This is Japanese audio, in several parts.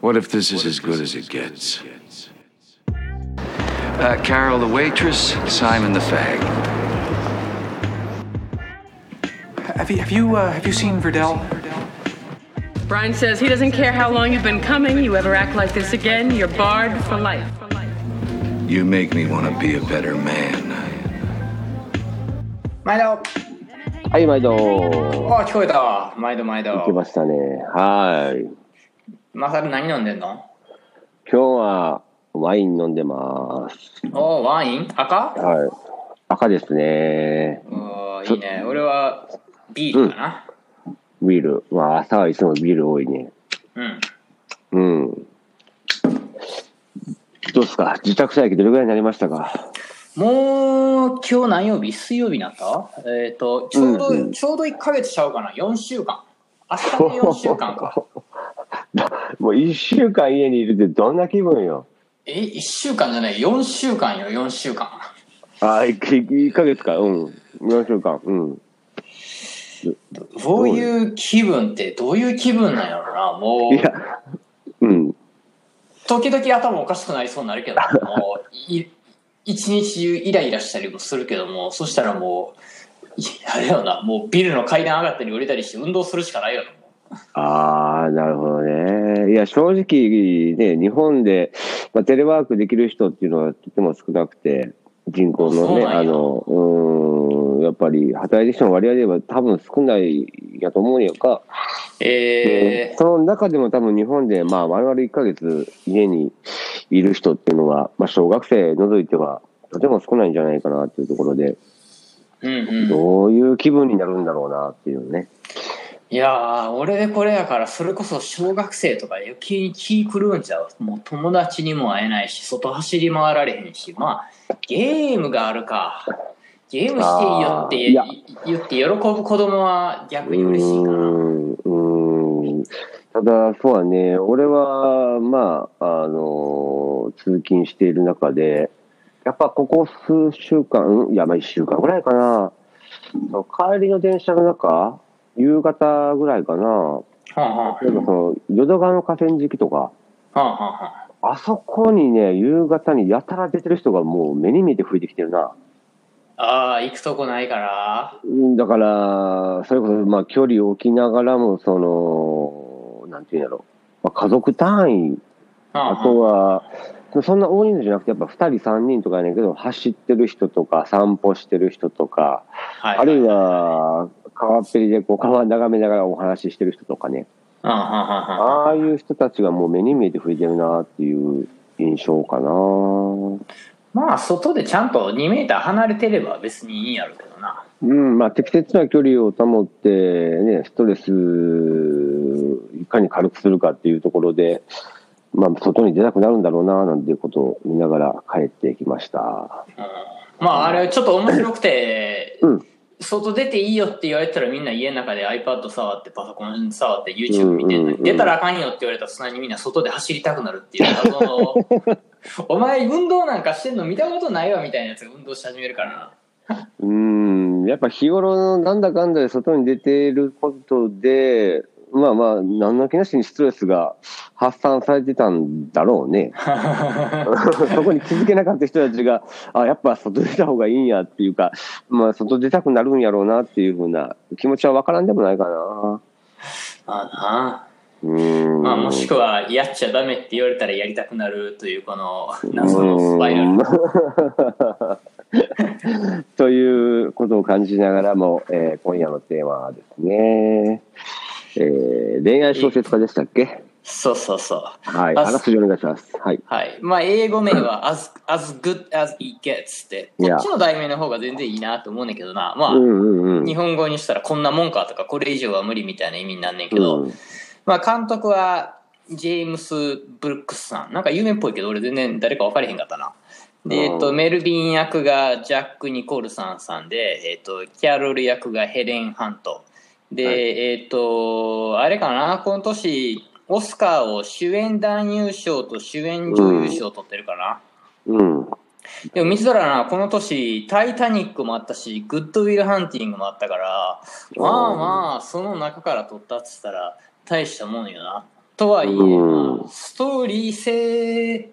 What if this is as good as it gets? Uh, Carol the waitress, Simon the fag. Have you have you uh, have you seen Verdell? Brian says he doesn't care how long you've been coming. You ever act like this again, you're barred for life. You make me want to be a better man. 毎度はい、毎度。あ聞こえたわ毎度毎度行きましたね。はい。 マサル何飲んでんの？今日はワイン飲んでます。おーワイン？赤？はい。赤ですね。おーいいね。俺はビールかな。ビール。まあ、朝はいつもビール多いね。うん、うん。どうですか？自宅待機どれぐらいになりましたか？もう今日何曜日？水曜日になった？えっ、とちょうど、うんうん。ちょうど1ヶ月ちゃうかな？4週間。明日で4週間か もう一週間家にいるってどんな気分よ？え1週間じゃない4週間よ4週間ああ、1ヶ月か。うん。4週間。うん。どういう気分ってどういう気分なんやろなもういや、うん。時々頭おかしくなりそうになるけどもうい一日中イライラしたりもするけどもそしたらもういあれよなもうビルの階段上がったり降りたりして運動するしかないよああ、なるほどね。いや、正直ね、日本で、まあ、テレワークできる人っていうのはとても少なくて、人口のね、あの、うーん、やっぱり働いてる人の割合で言えば多分少ないやと思うんやんか。うえその中でも多分日本で、まあ、我々1ヶ月家にいる人っていうのは、まあ、小学生除いては、とても少ないんじゃないかなっていうところで、ー、うんうんどういう気分になるんだろうなっていうね。いやー俺でこれやからそれこそ小学生とか余計に気狂うんちゃう。もう友達にも会えないし外走り回られへんし。まあゲームがあるか。ゲームしていいよって言って喜ぶ子供は逆に嬉しいかな。うーん。ただ、そうはね、俺は、まあ、あの、通勤している中で、やっぱここ数週間、うんいや、まあ一週間ぐらいかな、帰りの電車の中、夕方ぐらいかな、はあは例えばその、淀川の河川敷とか、あはあはあはあ。あそこにね、夕方にやたら出てる人がもう目に見えて増えてきてるな。ああ、行くとこないから。うんだから、それこそ、まあ、距離を置きながらも、その、なんていうんやろ、まあ、家族単位、あとは、そんな大人数じゃなくて、やっぱ2人、3人とかやねんけど、走ってる人とか、散歩してる人とか、はい、あるいは、川っぺりでこう川眺めながらお話ししてる人とかね、ああいう人たちがもう目に見えて増えてるなっていう印象かな。まあ、外でちゃんと2メーター離れてれば別にいいんやろうけどな。うん、まあ適切な距離を保って、ね、ストレス、いかに軽くするかっていうところで、まあ、外に出なくなるんだろうな、なんていうことを見ながら帰ってきました。うん、まあ、あれちょっと面白くて、うん外出ていいよって言われたらみんな家の中で iPad 触ってパソコン触って YouTube 見てんのに、出たらあかんよって言われたらそんなにみんな外で走りたくなるっていう謎の お前運動なんかしてんの見たことないわみたいなやつが運動し始めるからな。うん、やっぱ日頃のなんだかんだで外に出ていることで、まあまあ、何の気なしにストレスが発散されてたんだろうね。そこに気づけなかった人たちが、あ、やっぱ外出た方がいいんやっていうか、まあ外出たくなるんやろうなっていうふうな気持ちはわからんでもないかな。まあうん。なまあ、もしくはやっちゃダメって言われたらやりたくなるというこの謎のスパイラル。う んということを感じながらも、えー今夜のテーマはですね、えー恋愛小説家でしたっけ？そうそうそう。はい。ああらすじお願いします。はい。はい。まあ、英語名は as, as good as it gets って、こっちの題名の方が全然いいなと思うねんだけどな。まあ、うんうんうん。日本語にしたらこんなもんかとか、これ以上は無理みたいな意味になんねんけど、うんまあ、監督はジェームス・ブルックスさん。なんか有名っぽいけど、俺全然誰か分かれへんかったな。で、えっと、うんメルビン役がジャック・ニコルさんさんで、えっと、キャロル役がヘレン・ハント。で、はいえっと、あれかな、この年、オスカーを主演男優賞と主演女優賞取ってるかな？うん。でも見てたらな、この年、タイタニックもあったし、グッドウィルハンティングもあったから、まあまあ、その中から取ったって言ったら、大したもんよな。とはいえ、うんまあストーリー性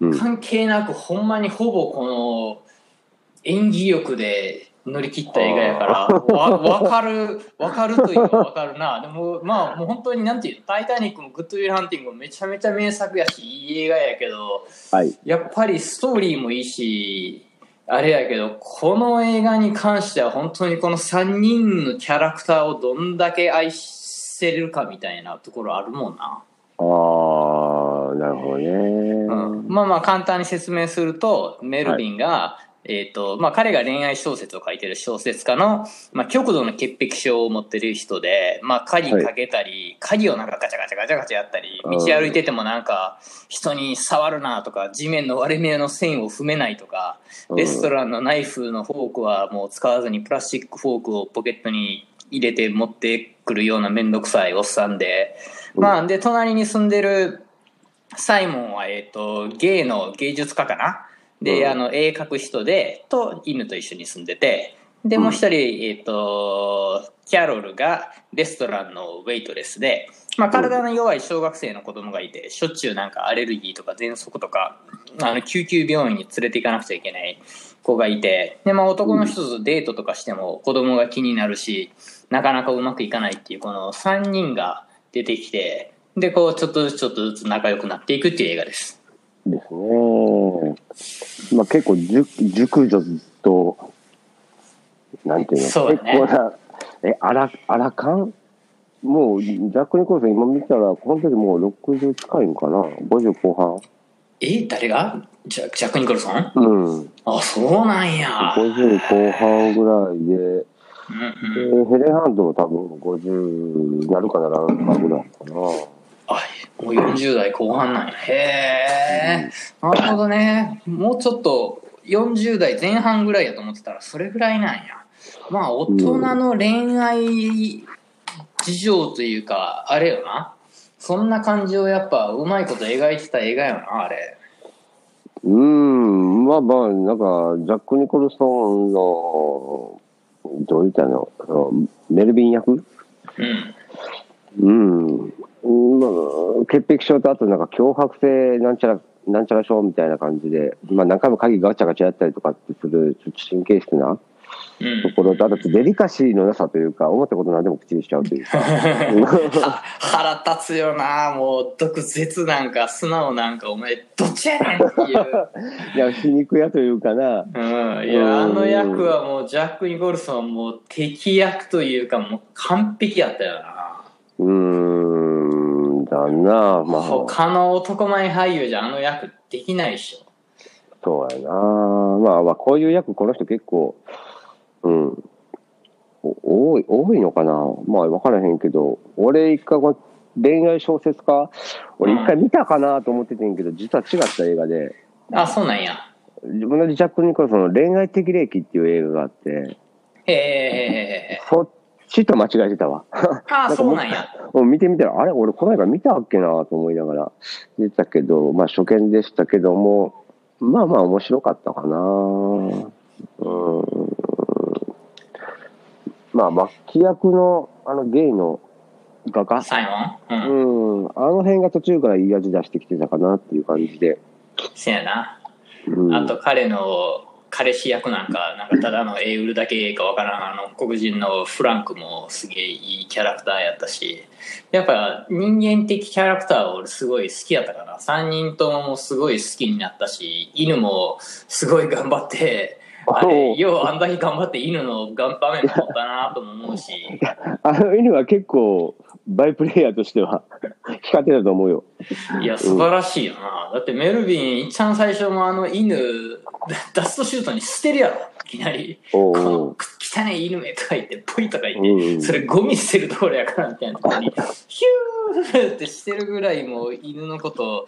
うん。関係なく、ほんまにほぼこの演技力で乗り切った映画やから、わわかる、わかるというかわかるな。でも、まあ、もう本当になんていうの、タイタニックもグッドウィルハンティングもめちゃめちゃ名作やし、いい映画やけど、はい。やっぱりストーリーもいいし、あれやけど、この映画に関しては本当にこの3人のキャラクターをどんだけ愛せれるかみたいなところあるもんな。ああ、なるほどね。うん、まあまあ簡単に説明するとメルビンが、えっ、とまあ彼が恋愛小説を書いてる小説家の、まあ、極度の潔癖症を持ってる人で、まあ、鍵かけたり、鍵をなんかガチャガチャガチャガチャやったりうん。道歩いててもなんか人に触るなとか地面の割れ目の線を踏めないとかうん。レストランのナイフのフォークはもう使わずにプラスチックフォークをポケットに入れて持ってくるような面倒くさいおっさんで、まあで隣に住んでるサイモンは、えっとゲイの芸術家かな？で、うんあの絵描く人でと犬と一緒に住んでてでもう一人、えっとキャロルがレストランのウェイトレスで、まあ、体の弱い小学生の子供がいてしょっちゅうなんかアレルギーとか喘息とかあの救急病院に連れて行かなくちゃいけない子がいてで、まあ、男の人とデートとかしても子供が気になるしなかなかうまくいかないっていうこの3人が出てきてでこうちょっとずつちょっとずつ仲良くなっていくっていう映画です。ですね。まあ結構熟、熟女と、なんていうの、そうだね結構な、え、アラ、アラカンもう、ジャック・ニコルソン今見たら、この時もう60近いんかな ?50 後え誰が？ジャジャック・ニコルソン？半うん。あそうなんや。50後半ぐらいで、うんでうん、ヘレンハンドも多分50なるかならんかぐらいかな。あもう40代後半なんや。へえなるほどね。もうちょっと40代前半ぐらいやと思ってたらそれぐらいなんや。まあ大人の恋愛事情というかあれよな。そんな感じをやっぱうまいこと描いてた映画よなあれ。うーん、まあまあ、なんか、ジャック・ニコルソンの、どういったのメルビン役？うん。うん。うんまあ、潔癖症とあとなんか脅迫性なんちゃら、なんちゃら症みたいな感じで、まあ何回も鍵ガチャガチャやったりとかってする、ちょっと神経質なうん。ところと、あとデリカシーのなさというか、思ったこと何でも口にしちゃうという。か。は腹立つよなもう毒舌なんか素直なんかお前どっちやねんっていう。いや、皮肉屋というかな。うん、いやあの役はもうジャック・ニコルソンはもう敵役というかもう完璧やったよな。うーん、だな。まあ、他の男前俳優じゃあの役できないでしょそうやな。まあまあ、こういう役、この人結構、うん。お多い、多いのかなまあ、わからへんけど、俺一回恋愛小説家、俺一回見たかなと思っててんけど、実は違った映画で、あそうなんや同じジャック・ニコルソンの恋愛的霊気っていう映画があって、へえそっちと間違えてたわ。あ そうなんやもう見てみたら、あれ俺この映画見たっけなと思いながら見てたけど、まあ初見でしたけども、まあまあ面白かったかなうん。まあ、脇役のあのゲイの画家サイモン？うん、うん。あの辺が途中からいい味出してきてたかなっていう感じで。せやなうん、あと彼の彼氏役なんかなんかただの絵売るだけかわからんあの黒人のフランクもすげえいいキャラクターやったしやっぱ人間的キャラクターは俺すごい好きやったから3人ともすごい好きになったし犬もすごい頑張ってあれようあんだけ頑張って犬の場面も持ったなとも思うし。あの犬は結構、バイプレイヤーとしては 光ってたと思うよ。いや素晴らしいよなだってメルビン一番最初もあの犬ダストシュートに捨てるやろいきなり。この汚い犬めとか言って、ポイとか言って、うんそれゴミ捨てるところやからみたいなところに、ヒューってしてるぐらいもう犬のこと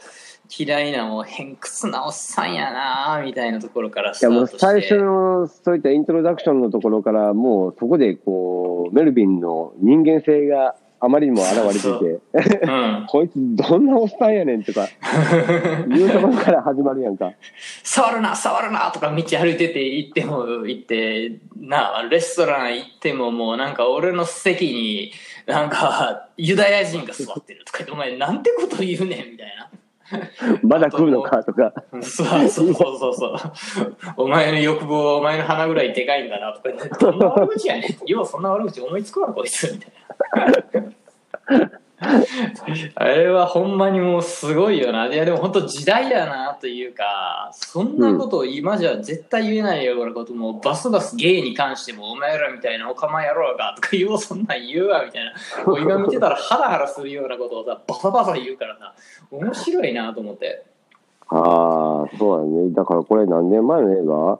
嫌いなもう偏屈なおっさんやなみたいなところからスタートして。最初のそういったイントロダクションのところからもうそこでこうメルビンの人間性があまりにも現れててうん。こいつどんなおっさんやねんとか いうところから始まるやんか触るな、触るなとか道歩いてて行っても行って、な、レストラン行ってももうなんか俺の席になんか、ユダヤ人が座ってるとか言って、お前なんてこと言うねんみたいな。まだ来るのかとか。そうそうそうそう。お前の欲望はお前の鼻ぐらいでかいんだなとか言って、どんな悪口やねん。ようそんな悪口思いつくわ、こいつ。みたいな。あれはほんまにもうすごいよな。いやでも本当時代やなというか、そんなことを今じゃ絶対言えないようなことも、バスバスゲイに関してもお前らみたいなお構いやろうかとか言おうそんなん言うわみたいな。もう今見てたらハラハラするようなことをさ、バサバサ言うからさ、面白いなと思って。ああ、そうだね。だからこれ何年前の映画？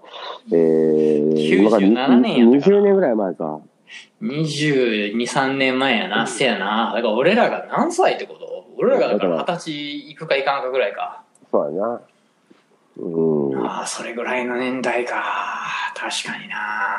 えー、今から97年やったかな20年ぐらい前か。22、3年前やな、せやな。だから俺らが何歳ってこと？俺らがだから二十歳いくかいかんかぐらいか。そうやな。うん。ああ、それぐらいの年代か。確かにな。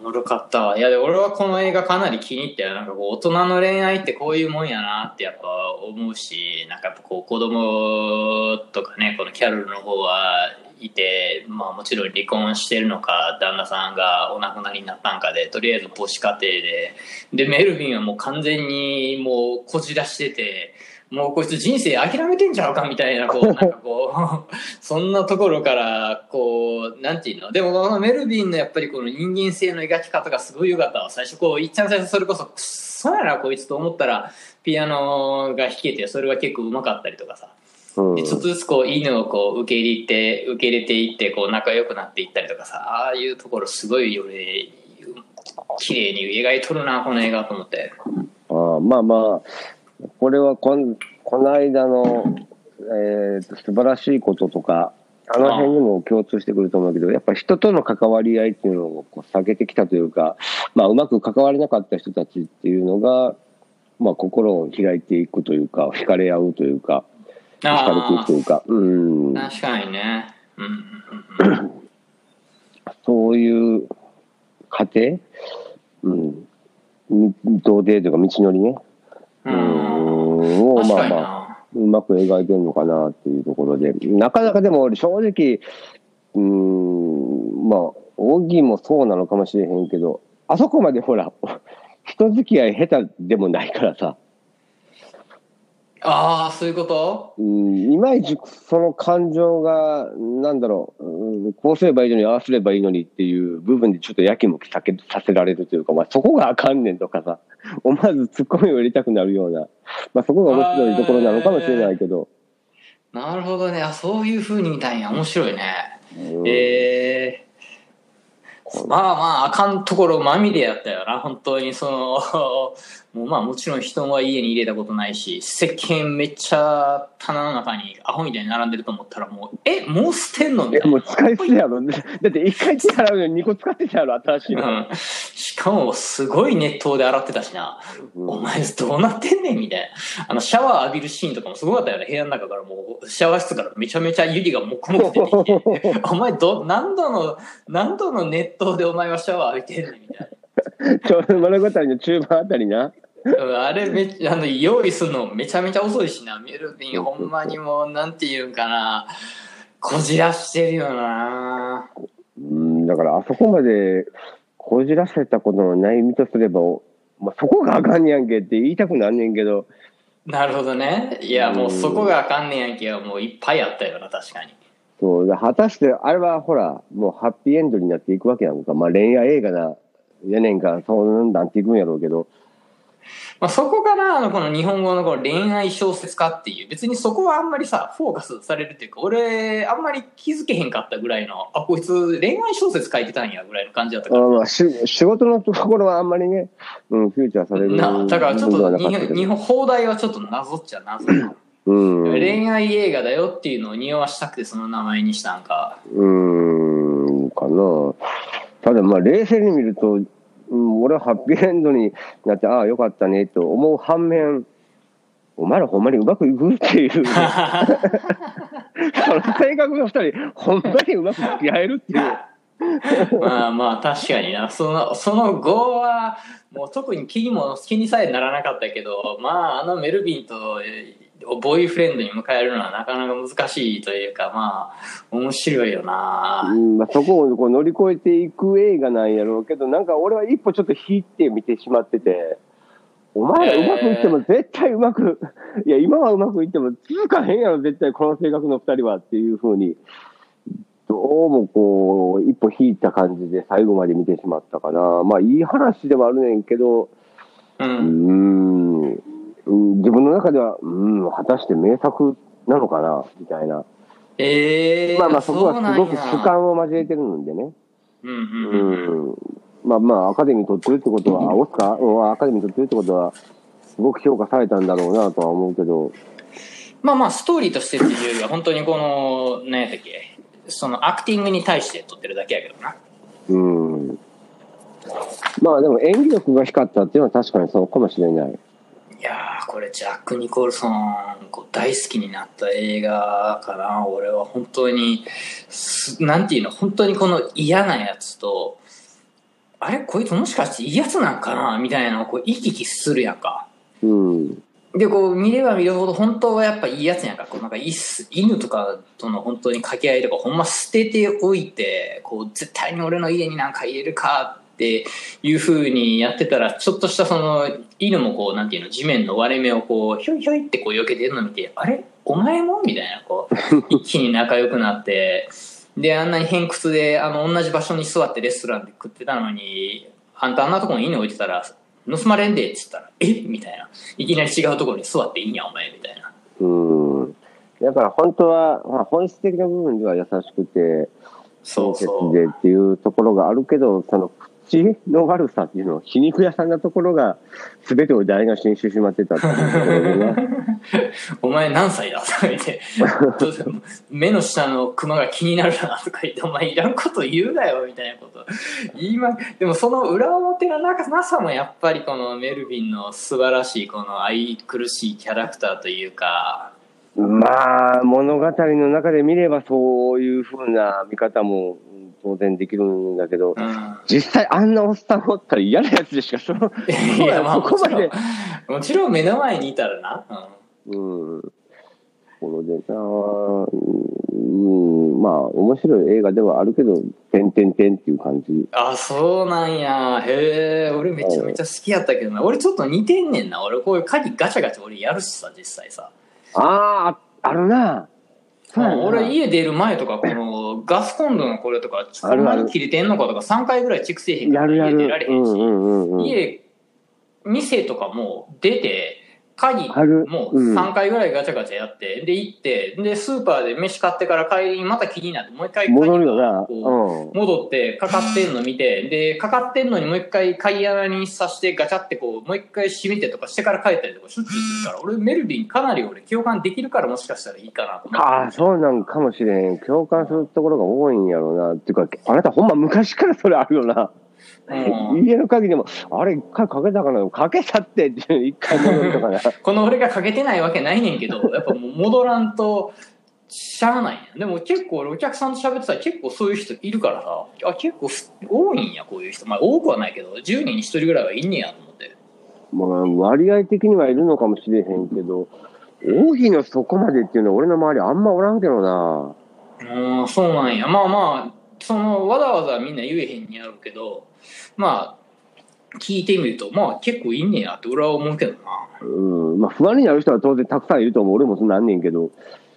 おもろかったわ。いや、で俺はこの映画かなり気に入ったよ。なんかこう、大人の恋愛ってこういうもんやなってやっぱ思うし、なんかやっぱこう、子供とかね、このキャロルの方はいて、まあもちろん離婚してるのか、旦那さんがお亡くなりになったんかで、とりあえず母子家庭で、で、メルヴィンはもう完全にもうこじらしてて、もうこいつ人生諦めてんちゃうかみたいな、こう、なんかこう、そんなところから、こう、なんていうの？でもこのメルビンのやっぱりこの人間性の描き方がすごい良かったわ。最初こう、いっちゃん最初それこそ、くっそやなこいつと思ったら、ピアノが弾けて、それが結構上手かったりとかさ。うん。でちょっとずつこう犬をこう受け入れて受け入れていってこう仲良くなっていったりとかさああいうところすごい俺綺麗に描いとるなこの映画と思って。あーまあまあ、これはこんこの間の、えーと、素晴らしいこととか、あの辺にも共通してくると思うけど、やっぱ人との関わり合いっていうのをこう避けてきたというか、まあ、うまく関われなかった人たちっていうのが、まあ、心を開いていくというか、惹かれ合うというか、惹かれていくというか、うん、確かにね。うん そういう過程、うん、み童貞というか道のりね、ううん。ん、をまあまあ、なうまく描いてるのかなっていうところで、なかなかでも俺正直、うーん、まあ、オギもそうなのかもしれへんけど、あそこまでほら、人付き合い下手でもないからさ、ああそういうこと？うん、いまいちその感情が、なんだろう、うんこうすればいいのに、ああすればいいのにっていう部分でちょっとやきもきさけさせられるというか、まあそこがあかんねんとかさ、思わずツッコミを入れたくなるような、まあそこが面白いところなのかもしれないけど、なるほどね。あそういうふうに見たんや。面白いね。うん。ええまあまああかんところまみれやったよな。本当にそのもうまあもちろん人は家に入れたことないし石鹸めっちゃ棚の中にアホみたいに並んでると思ったらもうえもう捨てんのみえ、たいな。もう使い捨てやろ。だって一回手洗うのに2個使ってたやろ、新しいの。うん、しかもすごい熱湯で洗ってたしな、うん。お前どうなってんねんみたいな。あのシャワー浴びるシーンとかもすごかったよね。部屋の中からもうシャワー室からめちゃめちゃ湯気がもくもく出てきて。お前ど何度の何度の熱湯でお前はシャワー浴びてんねんみたいちょうど物語の中盤あたりな。あれめあの用意するのめちゃめちゃ遅いしな。メルビンほんまにもうなんていうんかな。こじらしてるよな。うん、だからあそこまでこじらせたことのない身とすれば、まあ、そこがあかんねやんけって言いたくなんねんけど、なるほどね。いやもうそこがあかんねんやんけもういっぱいあったよな確かに。そう、だ果たして、あれはほら、もうハッピーエンドになっていくわけやんか。まあ恋愛映画な、やねんから、そうなっていくんやろうけど、まあ、そこからあのこの日本語のこの恋愛小説家っていう別にそこはあんまりさフォーカスされるっていうか俺あんまり気づけへんかったぐらいのあこいつ恋愛小説書いてたんやぐらいの感じだったからあまあし仕事のところはあんまりね、うん、フューチャーされるなだからちょっと日本放題はちょっと謎っちゃ謎な。うん。恋愛映画だよっていうのを匂わしたくてその名前にしたんか。うーん、かな。ただまあ冷静に見ると、うん、俺はハッピーエンドになって、ああ、よかったねと思う反面、お前らほんまにうまくいくっていう、ね、その性格の二人、ほんまにうまく付き合えるっていう。まあまあ確かになそのその後はもう特に気にも気にさえならなかったけどまああのメルビンとえーボーイフレンドに迎えるのはなかなか難しいというかまあ面白いよなうんまあ、そこをこう乗り越えていく映画なんやろうけど、なんか俺は一歩ちょっと引いて見てしまってて、お前らうまくいっても絶対うまく、いや、今はうまくいっても続かへんやろ、絶対この性格の二人はっていうふうに、どうもこう、一歩引いた感じで最後まで見てしまったかな。まあ、いい話ではあるねんけど、う。うんーん、うん自分の中では、うん、果たして名作なのかな、みたいな。ええー。まあまあ、そこはすごく主観を交えてるんでね。うんううんうん。ん。まあまあ、アカデミー取ってるってことは、オスカーうんアカデミー取ってるってことは、すごく評価されたんだろうなとは思うけど、まあまあ、ストーリーとしてっていうよりは、本当にこの、何やったっけ、そのアクティングに対して撮ってるだけやけどな。うん。まあでも演技力が光ったっていうのは確かにそうかもしれない。いやー、これ、ジャック・ニコルソン、こう大好きになった映画かな。俺は本当に、すなんていうの、本当にこの嫌なやつと、あれこいつもしかしていいやつなんかな？みたいなのをこう行き来するやんか。うん。で、こう、見れば見るほど、本当はやっぱいいやつやんか。こう、なんか、いっす犬とかとの本当に掛け合いとか、ほんま捨てておいて、こう、絶対に俺の家になんか入れるかっていう風にやってたら、ちょっとしたその、犬もこう、なんていうの、地面の割れ目をこう、ひょいひょいってこう、避けてるの見て、あれ？お前も？みたいな、こう、一気に仲良くなって、で、あんなに偏屈で、あの、同じ場所に座ってレストランで食ってたのに、あんたあんなとこに犬置いてたら、盗まれんでっつったら、え？みたいな。いきなり違うところに座っていいんや、お前、みたいな。うん。だから本当は、まあ、本質的な部分では優しくて、そうそう。でっていうところがあるけど、その口の悪さっていうのは皮肉屋さんなところが全てを台無しにしてしまってたっていうところ。お前何歳だとか言って、目の下のクマが気になるなとか言って、お前いらんこと言うなよ、みたいなこと。言いま、でもその裏表のななさもやっぱりこのメルヴィンの素晴らしいこの愛くるしいキャラクターというか、まあ、物語の中で見ればそういうふうな見方もうん当然できるんだけど、うん。実際あんなおっさんおったら嫌なやつでしか、その、いや、まあそもちろんこまで、、もちろん目の前にいたらな。うんうん。このでな、うん、まあ、面白い映画ではあるけど、てんてんてんっていう感じ。あ、そうなんや。へえ、俺めちゃめちゃ好きやったけどな。俺ちょっと似てんねんな。俺こういう鍵ガチャガチャ俺やるしさ、実際さ。ああ、あるな。俺家出る前とか、このガスコンロのこれとか、あんなに切れてんのかとか3回ぐらいチェックせえへんから家。出られへんし。家、店とかも出て、鍵もうん3回ぐらいガチャガチャやって、で行って、でスーパーで飯買ってから帰りにまた気になって、もう一回鍵戻るよな。戻ってかかってんの見てでかかってんのにもう一回鍵穴に刺してガチャってこうもう一回閉めてとかしてから帰ったりとかしょっちゅうするから俺メルビンかなり俺共感できるからもしかしたらいいかなと思ってああ、そうなんかもしれん。共感するところが多いんやろうな。っていうか、あなたほんま昔からそれあるよな。うん家の鍵でも、あれ一回かけたかな？かけたって一回戻るとかな。この俺がかけてないわけないねんけどやっぱもう戻らんとしゃあないんやでも結構俺お客さんと喋ってたら結構そういう人いるからさあ結構多いんやこういう人まあ多くはないけど10人に1人ぐらいはいんねやと思ってまあ、割合的にはいるのかもしれへんけど、多いのそこまでっていうのは俺の周りあんまおらんけどな。うん、そうなんや。まあまあ、その、わざわざみんな言えへんにやるけど、まあ、聞いてみると、まあ結構いんねやって俺は思うけどうん。まあ、不安になる人は当然たくさんいると思う。俺もそうなんねんけど、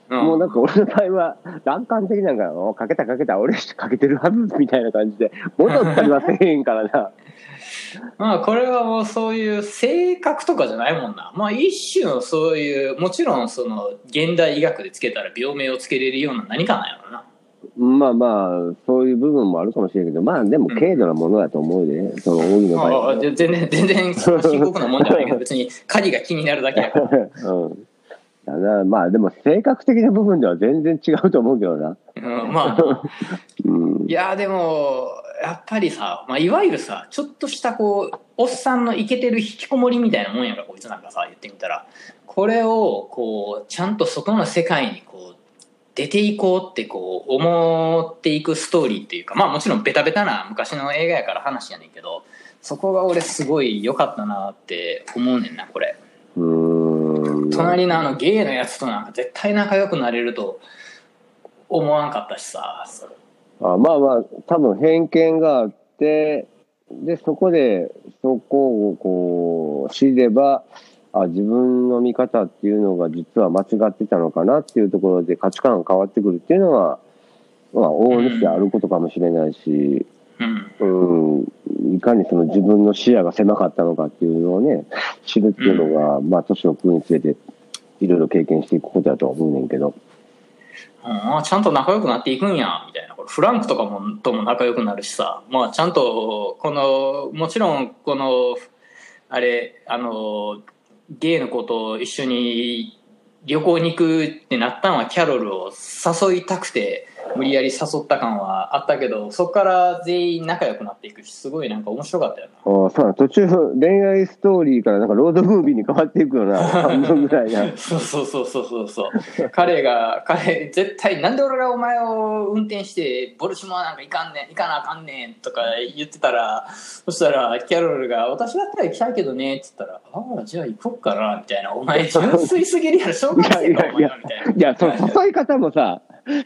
な。もうなんか俺の場合は、楽観的なんか、おかけたかけた、俺かけてるはずみたいな感じで、戻ったりはせえへんからな。まあこれはもうそういう性格とかじゃないもんな。まあ一種のそういう、もちろんその、現代医学でつけたら病名をつけれるような何かなんやろな。まあまあ、そういう部分もあるかもしれんけど、まあでも軽度なものだと思うで、その大木の場合は。全然、全然深刻なもんじゃないけど、別に鍵が気になるだけやから。うん。だなまあでも性格的な部分では全然違うと思うけどな。うん、まあ、うん。いやでもやっぱりさ、まあ、いわゆるさちょっとしたこうおっさんのイケてる引きこもりみたいなもんやからこいつなんかさ言ってみたらこれをこうちゃんと外の世界にこう出ていこうってこう思っていくストーリーっていうかまあもちろんベタベタな昔の映画やから話やねんけどそこが俺すごい良かったなって思うねんなこれうーん。隣のあのゲイのやつとなんか絶対仲良くなれると思わんかったしさあまあまあ、多分偏見があって、で、そこで、そこをこう、知れば、あ、自分の見方っていうのが実は間違ってたのかなっていうところで価値観が変わってくるっていうのは、まあ、往々にしてあることかもしれないし、うん。うん、いかにその自分の視野が狭かったのかっていうのをね、知るっていうのが、まあ、年を食うにつれて、いろいろ経験していくことだとは思うねんけど。ああちゃんと仲良くなっていくんや、みたいな。これフランクとかも、とも仲良くなるしさ。まあ、ちゃんと、この、もちろん、この、あれ、あの、ゲイの子と一緒に旅行に行くってなったのはキャロルを誘いたくて、無理やり誘った感はあったけど、そこから全員仲良くなっていくし、すごいなんか面白かったよな。ああ、そう途中、恋愛ストーリーからなんかロードムービーに変わっていくような、半分ぐらいな。そうそうそうそうそうそう。彼が、彼、絶対、なんで俺がお前を運転して、ボルシモアなんか行かんねん、行かなあかんねんとか言ってたら、そしたら、キャロルが、私だったら行きたいけどね、って言ったら、ああ、じゃあ行こっかな、みたいな。お前、純粋すぎるやろ、小学生か、お前は、みたいな。いや、その誘い方もさ、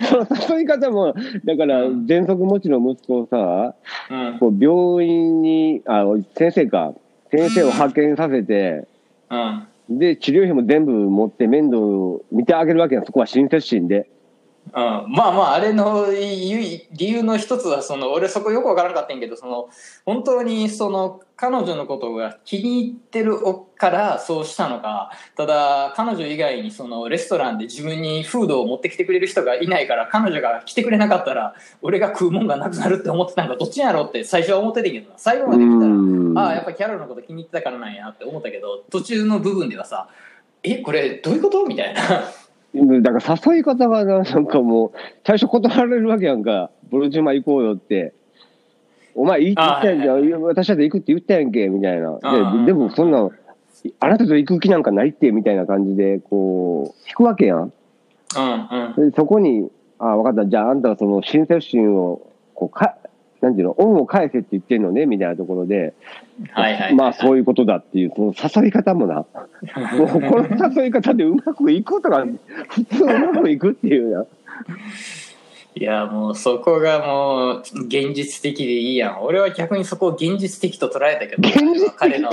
その誘い方も、だから、喘息持ちの息子をさ、うん。こう病院に、あ、先生か、先生を派遣させて、うん。で、治療費も全部持って面倒を見てあげるわけやん、そこは親切心で。うん、まあまああれの理由の一つはその俺そこよくわからなかったんやけどその本当にその彼女のことが気に入ってるからそうしたのか。ただ彼女以外にそのレストランで自分にフードを持ってきてくれる人がいないから彼女が来てくれなかったら俺が食うもんがなくなるって思ってたんかどっちやろうって最初は思ってたけどな。最後まで見たらうん。ああやっぱキャロルのこと気に入ってたからなんやって思ったけど途中の部分ではさえこれどういうこと？みたいな。だから誘い方がな、なんかもう、最初断られるわけやんか。ボルジュマ行こうよって。お前いいって言ったやんけ、私だって行くって言ったやんけ、みたいな。あででもそんな、あなたと行く気なんかないって、みたいな感じで、こう、引くわけやん。うんうんでそこに、あ分かった、じゃああんたはその親切心を、こう、か、なんていうの、恩を返せって言ってんのね、みたいなところで、はいはい。まあそういうことだっていう、その誘い方もな、も うこの誘い方でうまくいくことが、普通うまくいくっていうな。いや、もうそこがもう現実的でいいやん。俺は逆にそこを現実的と捉えたけど、現実彼の、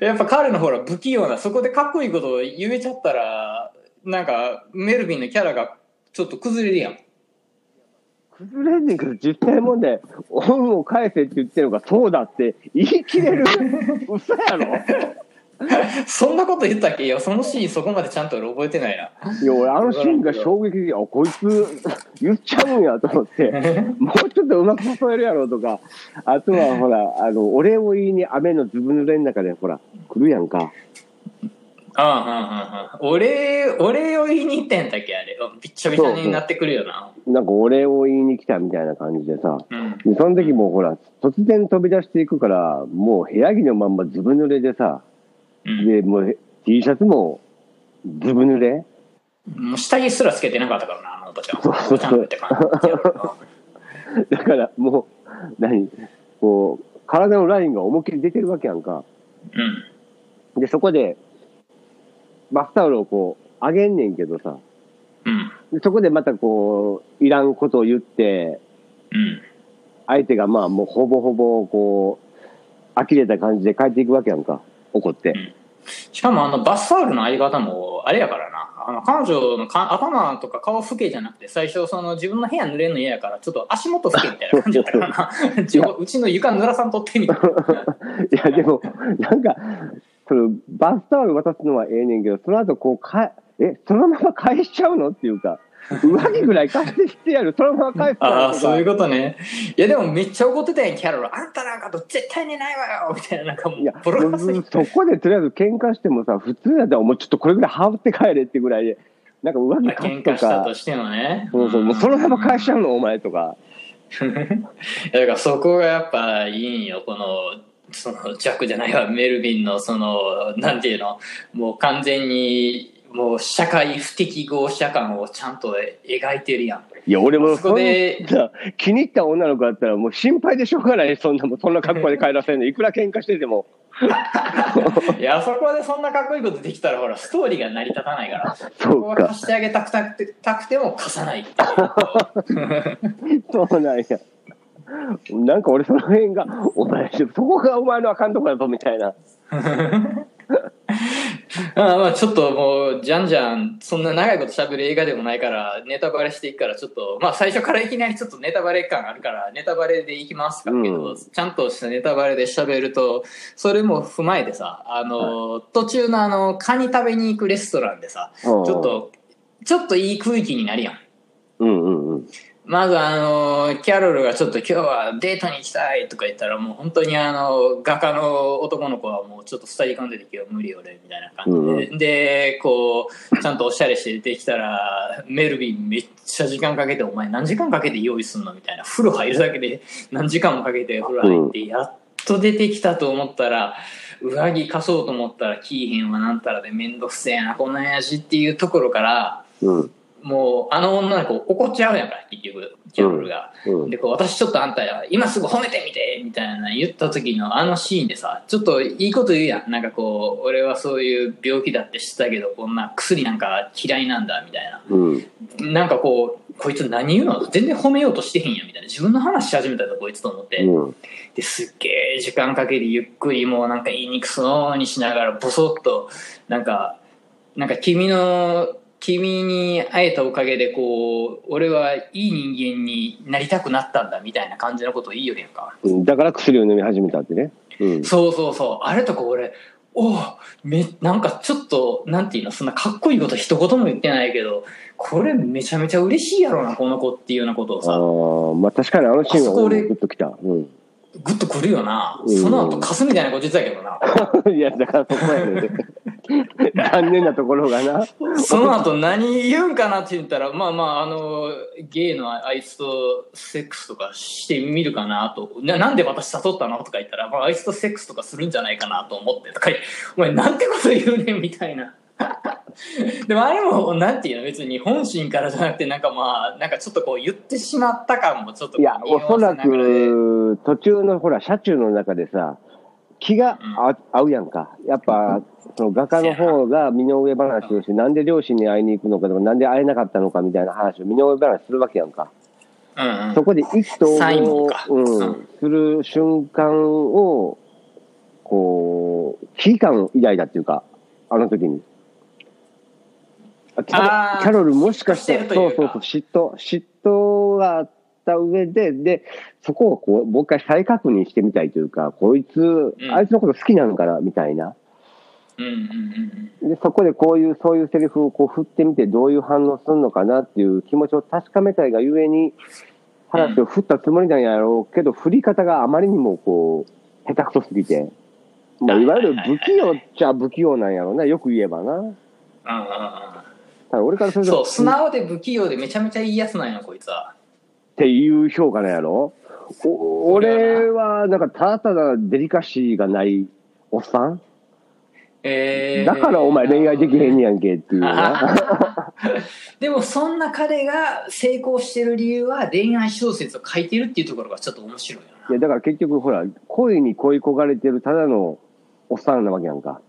やっぱ彼のほら不器用な、そこでかっこいいことを言えちゃったら、なんかメルビンのキャラがちょっと崩れるやん。崩れんねんけど、実際問題、恩を返せって言ってるのがそうだって言い切れる。嘘やろ？そんなこと言ったっけ？いや、そのシーンそこまでちゃんと俺覚えてないな。いや、俺あのシーンが衝撃的、あ、こいつ言っちゃうんやと思って、もうちょっとうまく誘えるやろとか、あとはほら、あの、お礼を言いに雨のずぶ濡れの中でほら、来るやんか。うんうんうんうん。俺、俺を言いに行ってんだっけあれ。びっちゃびちゃになってくるよな。なんかお礼を言いに来たみたいな感じでさ、うん。でその時もほら、突然飛び出していくから、もう部屋着のまんまずぶ濡れでさ、うん。で、もう T シャツもずぶ濡れもう下着すらつけてなかったからな、あのおばちゃん。そうおばちゃんって感じやろ だからもう、何こう、体のラインが思いっきり出てるわけやんか。なうん。で、そこで、バスタオルをこう、あげんねんけどさ、うん。でそこでまたこう、いらんことを言って、うん。相手がまあもうほぼほぼこう、呆れた感じで帰っていくわけやんか。怒って。しかもあのバスタオルの相方もあれやからな。あの彼女のか頭とか顔拭けじゃなくて最初その自分の部屋濡れるの嫌やからちょっと足元拭けみたいな感じだったからな。うちの床濡らさんとってみたいな。いや、でも、なんか、その、バスタオル渡すのはええねんけど、その後こう、か、え、そのまま返しちゃうのっていうか、上着ぐらい返してやる、そのまま返すああ、とそういうか。ことね。いやでもめっちゃ怒ってたやん、キャロル。あんたなんかと絶対にないわよみたいな、なんかもいやう、ボロカスに。そこでとりあえず喧嘩してもさ、普通やったらもうちょっとこれぐらい羽織って帰れってぐらいで、なんか上着まあ貸すと喧嘩したかと、してもね。そうそう、もうそのまま返しちゃうの、お前とか。いやだからそこがやっぱいいんよこのそのジャックじゃないわ。メルビンのそのなんていうの？もう完全にもう社会不適合者感をちゃんと描いてるやん。いや、俺もそこで気に入った女の子だったらもう心配でしょうがない、そんなそんな格好で帰らせるの。いくら喧嘩してても。いやあそこでそんなかっこいいことできたらほらストーリーが成り立たないから。そうは貸してあげたくたくてたくても貸さない そうなんや。なんか俺その辺が、お前、そこがお前のあかんとこやぞ、みたいな。あまあちょっともう、じゃんじゃん、そんな長いこと喋る映画でもないから、ネタバレしていくから、ちょっと、まあ最初からいきなりちょっとネタバレ感あるから、ネタバレでいきますかけど、うんちゃんとしたネタバレで喋ると、それも踏まえてさ、あの、途中のあの、カニ食べに行くレストランでさ、ちうんょっと、ちょっといい空気になるやん。まずあの、キャロルがちょっと今日はデートに行きたいとか言ったらもう本当にあの、画家の男の子はもうちょっと二人込んでて今日無理俺みたいな感じで。で、こう、ちゃんとおしゃれして出てきたら、メルビンめっちゃ時間かけてお前何時間かけて用意すんのみたいな。風呂入るだけで何時間もかけて風呂入って、やっと出てきたと思ったら、上着貸そうと思ったら、キーヘンはなんたらでめんどくせえな、この親父っていうところから、うん。もう、あの女の子怒っちゃうやんか、結局、キャロルが。うんうんで、こう、私ちょっとあんた、今すぐ褒めてみてみたいな言った時のあのシーンでさ、ちょっといいこと言うやん。なんかこう、俺はそういう病気だって知ったけど、こんな薬なんか嫌いなんだ、みたいな。うん。なんかこう、こいつ何言うの全然褒めようとしてへんやん、みたいな。自分の話し始めたぞ、こいつと思って。うん。ですっげえ時間かけてゆっくりもうなんか言いにくそうにしながらボソッとなんかなんか君の君に会えたおかげでこう俺はいい人間になりたくなったんだみたいな感じのことを言いよるやんかうんだから薬を飲み始めたってね。うん。そうそうそうあれとか俺おおめなんかちょっとなんていうのそんなかっこいいこと一言も言ってないけどこれめちゃめちゃ嬉しいやろなこの子っていうようなことをあさあ、まあ確かにあのシーンはグッときた。うん。グッとくるよなうんその後カスみたいなこと言ってたけどな いや、だからそこやね。残念なところがな。その後何言うんかなって言ったら、まあまあ、あの、ゲイのあいつとセックスとかしてみるかなと。ななんで私誘ったのとか言ったら、まあ、あいつとセックスとかするんじゃないかなと思ってとか言って、お前なんてこと言うねんみたいな。でもあれも、なんていうの別に本心からじゃなくて、なんかまあ、なんかちょっとこう言ってしまった感もちょっといや、おそらく、途中のほら、車中の中でさ、気があ合うやんか。やっぱ、その画家の方が身の上話をして、なんで両親に会いに行くのかとか、なんで会えなかったのかみたいな話を身の上話するわけやんか。うんうんそこで意気投合か、ううんん、する瞬間を、こう、危機感を抱いたっていうか、あの時に。あキャロルもしかしたら、そうそうそう、嫉妬、嫉妬があった上で、で、そこをこう、もう一回再確認してみたいというか、こいつ、ん。あいつのこと好きなのかな、みたいな。うんうんうんうん。で、そこでこういう、そういうセリフをこう振ってみて、どういう反応するのかなっていう気持ちを確かめたいがゆえに、話を振ったつもりなんやろうけど、振り方があまりにもこう、下手くそすぎて、まあ、いわゆる不器用っちゃ不器用なんやろうな、よく言えばな。俺からすると、そう、素直で不器用でめちゃめちゃいいやつなんや、こいつは。っていう評価なんやろ？お俺は、なんか、ただただデリカシーがないおっさん？えーだからお前恋愛できへんねやんけっていうな。でもそんな彼が成功してる理由は恋愛小説を書いてるっていうところがちょっと面白いよいや、だから結局、ほら、恋に恋焦がれてるただのおっさんなわけやんか。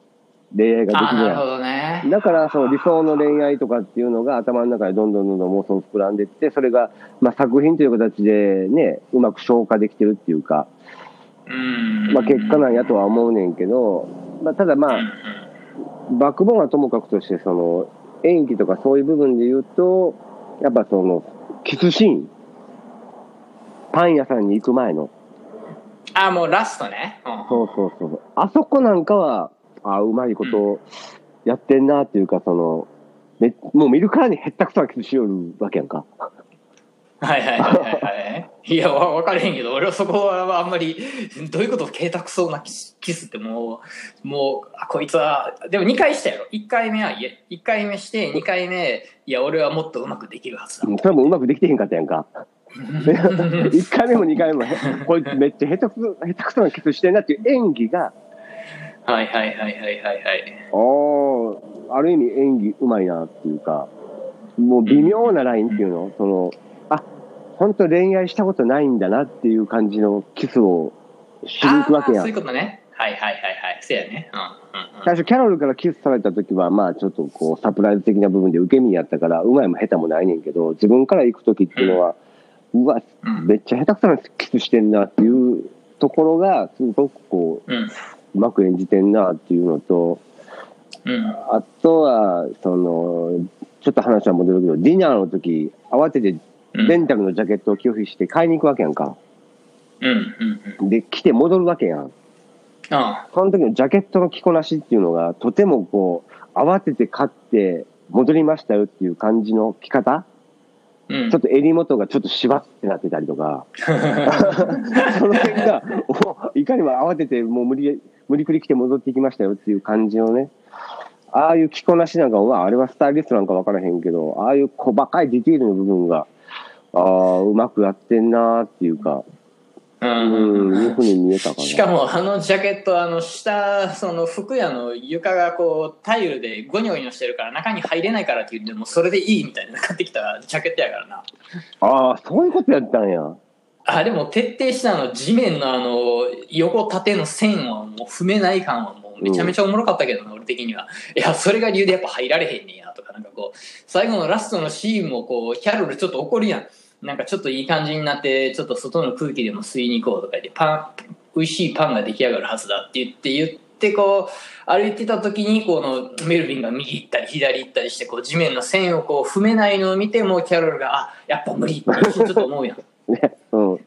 恋愛ができな。あなるほ。どね。だから、その理想の恋愛とかっていうのが頭の中でどんどんどんどん妄想膨らんでいって、それが、まあ、作品という形でね、うまく消化できてるっていうか、うん。まあ、結果なんやとは思うねんけど、まあ、ただまあ、バックボーンはともかくとして、その、演技とかそういう部分で言うと、やっぱその、キスシーン。パン屋さんに行く前の。あ、もうラストね。うんそうそうそう。あそこなんかは、あうまいことやってんなっていうか、その、めもう見るからにへったくそなキスしよるわけやんか。はいはいはいはいはい。いや、わ分かれへんけど、俺はそこはあんまり、どういうこと軽たくそうなキスキスってもう、もう、あ、こいつは、でも2回したやろ。1回目は、いや、1回目して、2回目、いや、俺はもっとうまくできるはずだう。んそれもうまくできてへんかったやんか。1回目も2回目も、へこいつめっちゃ下手くそ、下手くそなキスしてんなっていう演技が、はいはいはいはいはいはい。ああ、ある意味演技うまいなっていうか、もう微妙なラインっていうの、その、あ、本当恋愛したことないんだなっていう感じのキスをしに行くわけやんそういう。ことね。はいはいはいはい。そうやね。うんうんうん。最初キャロルからキスされた時はまあちょっとこうサプライズ的な部分で受け身やったからうまいも下手もないねんけど自分から行く時っていうのはうわ、うんめっちゃ下手くそなキスしてんなっていうところが、すごくこう、うん。うまく演じてんなっていうのと、うん。あとは、その、ちょっと話は戻るけど、ディナーの時、慌ててうん。レンタルのジャケットを拒否して買いに行くわけやんか。うん。うん。で、来て戻るわけやん。あその時のジャケットの着こなしっていうのが、とてもこう、慌てて買って戻りましたよっていう感じの着方うん。ちょっと襟元がちょっと縛ってなってたりとか、その辺が、おいかにも慌ててもう無理、無理くり来て戻ってきましたよっていう感じのね、ああいう着こなしなんかは、あれはスタイリストなんかわからへんけど、ああいう細かいディティールの部分が、ああ、うまくやってんなーっていうか、う。うんん、いうふうに見えたかな。しかもあのジャケットあの下その服屋の床がこうタイルでゴニョゴニョしてるから中に入れないからって言ってもそれでいいみたいな買ってきたジャケットやからなああ、そういうことやったんや。あでも徹底したあの地面のあの横縦の線はもう踏めない感はもうめちゃめちゃおもろかったけどな、俺的には。いやそれが理由でやっぱ入られへんねやとかなんかこう最後のラストのシーンもこうキャロルちょっと怒るやんなんかちょっといい感じになってちょっと外の空気でも吸いに行こうとか言ってパン美味しいパンが出来上がるはずだって言って言ってこう歩いてた時にこのメルビンが右行ったり左行ったりしてこう地面の線をこう踏めないのを見てもうキャロルがあやっぱ無理ってちょっと思うやんね、うん。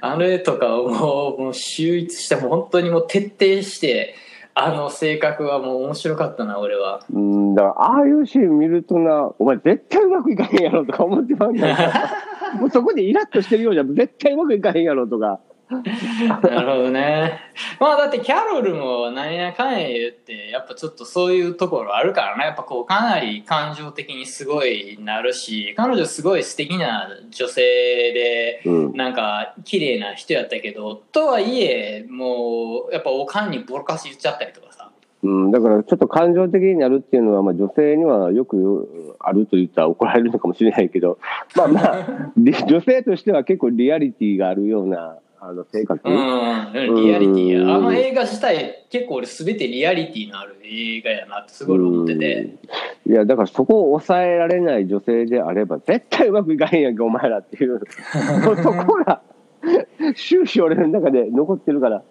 あれとかをもう、もう秀逸して、もう本当にもう徹底して、あの性格はもう面白かったな、俺は。うん、だから、ああいうシーン見るとな、お前絶対うまくいかへんやろとか思ってまうんだよ。もうそこでイラッとしてるようじゃ絶対うまくいかへんやろとか。なるほどね。まあだってキャロルも何やかんや言って、やっぱちょっとそういうところあるからな。やっぱこうかなり感情的にすごいなるし、彼女すごい素敵な女性で、うん。なんか綺麗な人やったけど、とはいえ、もうやっぱおかんにボロカス言っちゃったりとかさ。うん、だからちょっと感情的になるっていうのは、まあ女性にはよくあると言ったら怒られるのかもしれないけど、まあまあ、り 女性としては結構リアリティがあるような、あの性格。うん、リアリティうんや。あの映画自体、結構俺全てリアリティのある映画やなってすごい思ってて。いや、だからそこを抑えられない女性であれば、絶対うまくいかへんやんけ、お前らっていう。そこが、終始俺の中で残ってるから。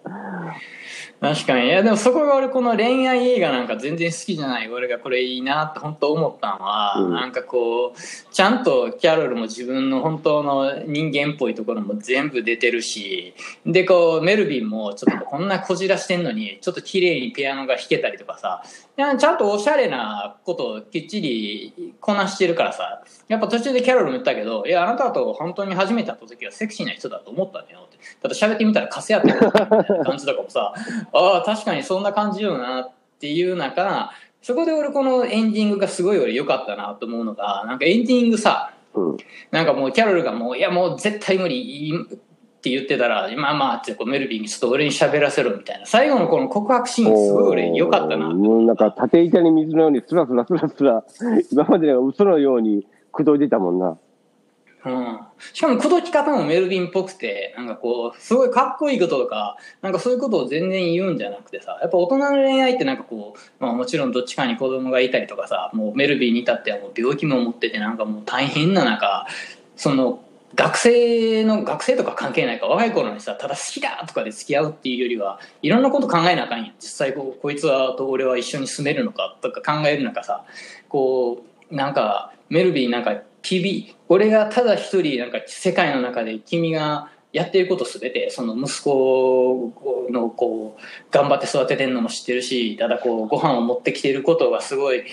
確かに。いや、でもそこが俺この恋愛映画なんか全然好きじゃない。俺がこれいいなって本当思ったのは、うんなんかこう、ちゃんとキャロルも自分の本当の人間っぽいところも全部出てるし、で、こう、メルビンもちょっとこんなこじらしてんのに、ちょっと綺麗にピアノが弾けたりとかさ、ちゃんとおしゃれなことをきっちりこなしてるからさ、やっぱ途中でキャロルも言ったけど、いや、あなたと本当に初めて会った時はセクシーな人だと思ったんだよ。ただ喋ってみたらカスやってるみたいな感じとかもさ、ああ、確かにそんな感じよなっていう中、そこで俺このエンディングがすごい俺良かったなと思うのが、なんかエンディングさ、うん。なんかもうキャロルがもう、いやもう絶対無理って言ってたら、まあまあってこうメルビンにちょっと俺に喋らせろみたいな。最後のこの告白シーンすごい俺良かったな。なんか縦板に水のようにスラスラスラスラ、今までが嘘のように口説いてたもんな。うん。しかも口説き方もメルビンっぽくて、なんかこう、すごいかっこいいこととか、なんかそういうことを全然言うんじゃなくてさ、やっぱ大人の恋愛ってなんかこう、まあもちろんどっちかに子供がいたりとかさ、もうメルビンに至ってはもう病気も持っててなんかもう大変な中、その、学生の、学生とか関係ないか若い頃にさ、ただ好きだとかで付き合うっていうよりは、いろんなこと考えなあかんや。実際こう、こいつはと俺は一緒に住めるのかとか考える中さ、こう、なんか、メルビンなんか、君、俺がただ一人、なんか世界の中で君がやってることすべて、その息子のこう、頑張って育ててんのも知ってるし、ただこう、ご飯を持ってきてることがすごい、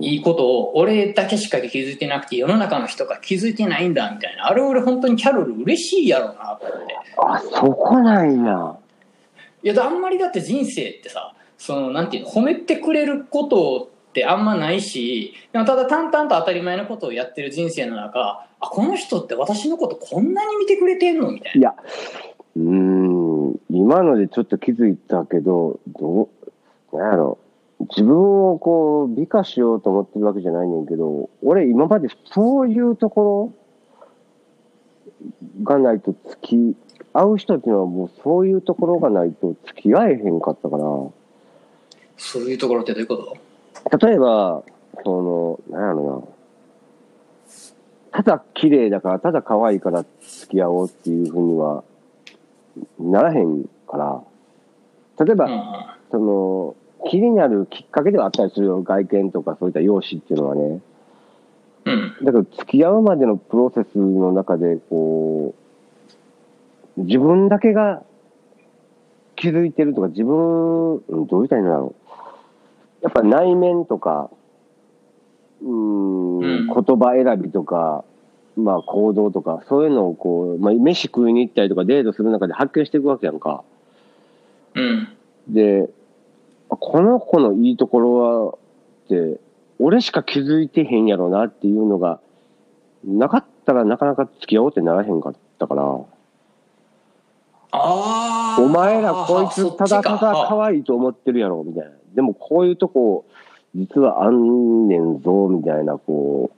いいことを俺だけしか気づいてなくて世の中の人が気づいてないんだみたいなあれ俺本当にキャロル嬉しいやろうなと思ってあ、そこなんや。いやあんまりだって人生ってさそのなんていうの褒めてくれることってあんまないしでもただ淡々と当たり前のことをやってる人生の中あこの人って私のことこんなに見てくれてんのみたいな。いや、うーん、今のでちょっと気づいたけど、どう、なんやろ。自分をこう、美化しようと思ってるわけじゃないねんけど、俺今までそういうところがないと付き、合う人っていうのはもうそういうところがないと付き合えへんかったから、そういうところってどういうこと？例えば、その、なんやろな。ただ綺麗だから、ただ可愛いから付き合おうっていうふうにはならへんから、例えば、その、気になるきっかけではあったりするよ。外見とかそういった容姿っていうのはね。うん。だけど、付き合うまでのプロセスの中で、こう、自分だけが気づいてるとか、自分、うんどう言ったらいいんだろう。やっぱ内面とか、うーん、うん言葉選びとか、まあ行動とか、そういうのをこう、まあ飯食いに行ったりとかデートする中で発見していくわけやんか。うん。で、あこの子のいいところは、って、俺しか気づいてへんやろなっていうのが、なかったらなかなか付き合おうってならへんかったから、ああ。お前らこいつただただわ可愛いと思ってるやろ、みたいな。でもこういうとこ、実はあんねんぞ、みたいな、こ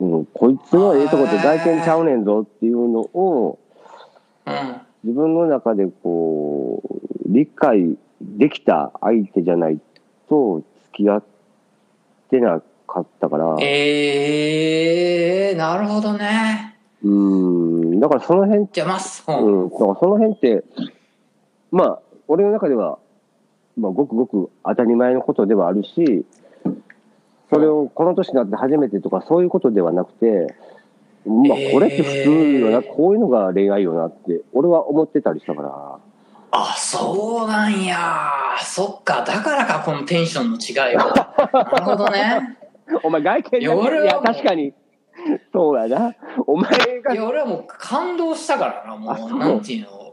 う、うん、こいつのええとこって外見ちゃうねんぞっていうのを、うん。自分の中でこう、理解できた相手じゃないと付き合ってなかったから、ええー、なるほどね。うん、だからその辺、じゃあ、ます。う。うんん、だからその辺って、まあ、俺の中では、まあ、ごくごく当たり前のことではあるし、それをこの年になって初めてとかそういうことではなくて、まあ、これって普通よな、えーこういうのが恋愛よなって、俺は思ってたりしたから、あ、そうなんや。そっか。だからか、このテンションの違いは。なるほどね。お前外見いや確かに。そうやな。お前がいや、俺はもう感動したからな、もうなんていうの。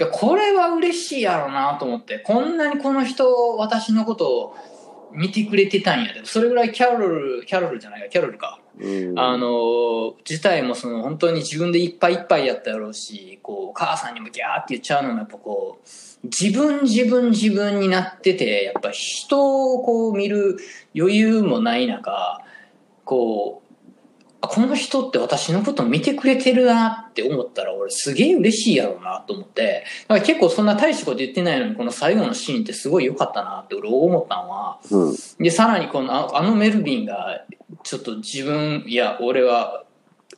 いやこれは嬉しいやろなと思って、こんなにこの人、私のことを見てくれてたんやで。それぐらいキャロル、キャロルじゃないか、キャロルか。うんあの、自体もその本当に自分でいっぱいいっぱいやったやろうし、こう、お母さんにもギャーって言っちゃうのもやっぱこう、自分自分自分になってて、やっぱ人をこう見る余裕もない中、こう、あこの人って私のこと見てくれてるなって思ったら俺すげえ嬉しいやろうなと思って、だから結構そんな大したこと言ってないのにこの最後のシーンってすごい良かったなって俺思ったのは、うん。で、さらにこの、ああのメルビンが、ちょっと自分、いや、俺は、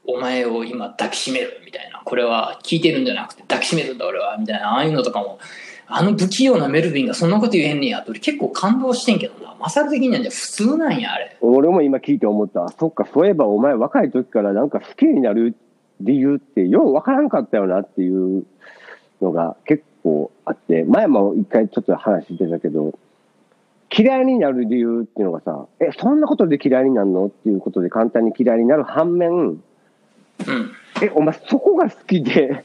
お前を今抱きしめるみたいな。これは聞いてるんじゃなくて抱きしめるんだ俺は、みたいな。ああいうのとかも、あの不器用なメルビンがそんなこと言えんねやって俺結構感動してんけどな。マサル的にはじゃ普通なんや、あれ。俺も今聞いて思った。そっか、そういえばお前若い時からなんか好きになる理由ってようわからんかったよなっていうのが結構あって、前も一回ちょっと話してたけど、嫌いになる理由っていうのがさ、え、そんなことで嫌いになるの？っていうことで簡単に嫌いになる反面、うん。え、お前そこが好きで、付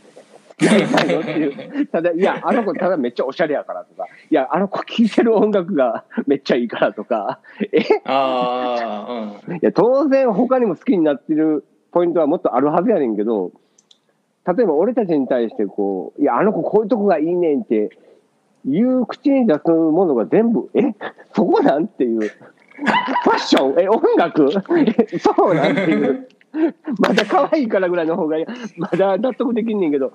き合いたいのっていう。ただ、いや、あの子ただめっちゃおしゃれやからとか、いや、あの子聴いてる音楽がめっちゃいいからとか、え、ああ、うん。いや、当然他にも好きになってるポイントはもっとあるはずやねんけど、例えば俺たちに対してこう、いや、あの子こういうとこがいいねんって、言う口に出すものが全部、えそこなんっていう。ファッションえ、音楽、そうなんっていう。まだ可愛いからぐらいの方が、まだ納得できんねんけど、